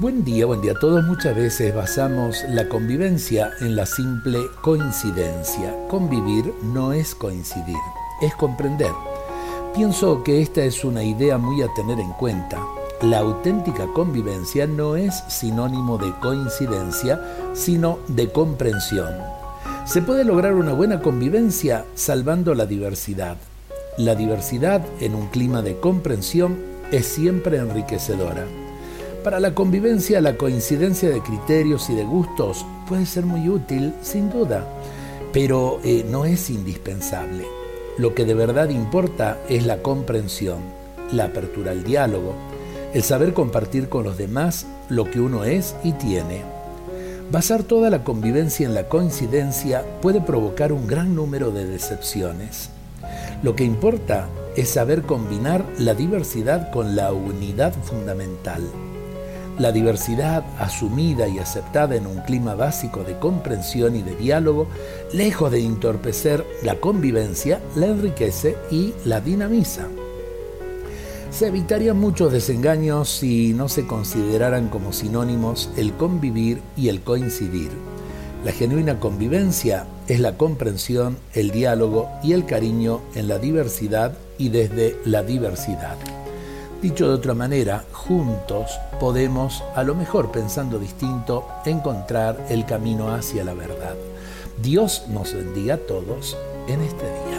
Buen día, buen día a todos. Muchas veces basamos la convivencia en la simple coincidencia. Convivir no es coincidir, es comprender. Pienso que esta es una idea muy a tener en cuenta. La auténtica convivencia no es sinónimo de coincidencia, sino de comprensión. Se puede lograr una buena convivencia salvando la diversidad. La diversidad en un clima de comprensión es siempre enriquecedora. Para la convivencia, la coincidencia de criterios y de gustos puede ser muy útil, sin duda, pero eh, no es indispensable. Lo que de verdad importa es la comprensión, la apertura al diálogo, el saber compartir con los demás lo que uno es y tiene. Basar toda la convivencia en la coincidencia puede provocar un gran número de decepciones. Lo que importa es saber combinar la diversidad con la unidad fundamental. La diversidad asumida y aceptada en un clima básico de comprensión y de diálogo, lejos de entorpecer la convivencia, la enriquece y la dinamiza. Se evitarían muchos desengaños si no se consideraran como sinónimos el convivir y el coincidir. La genuina convivencia es la comprensión, el diálogo y el cariño en la diversidad y desde la diversidad. Dicho de otra manera, juntos podemos, a lo mejor pensando distinto, encontrar el camino hacia la verdad. Dios nos bendiga a todos en este día.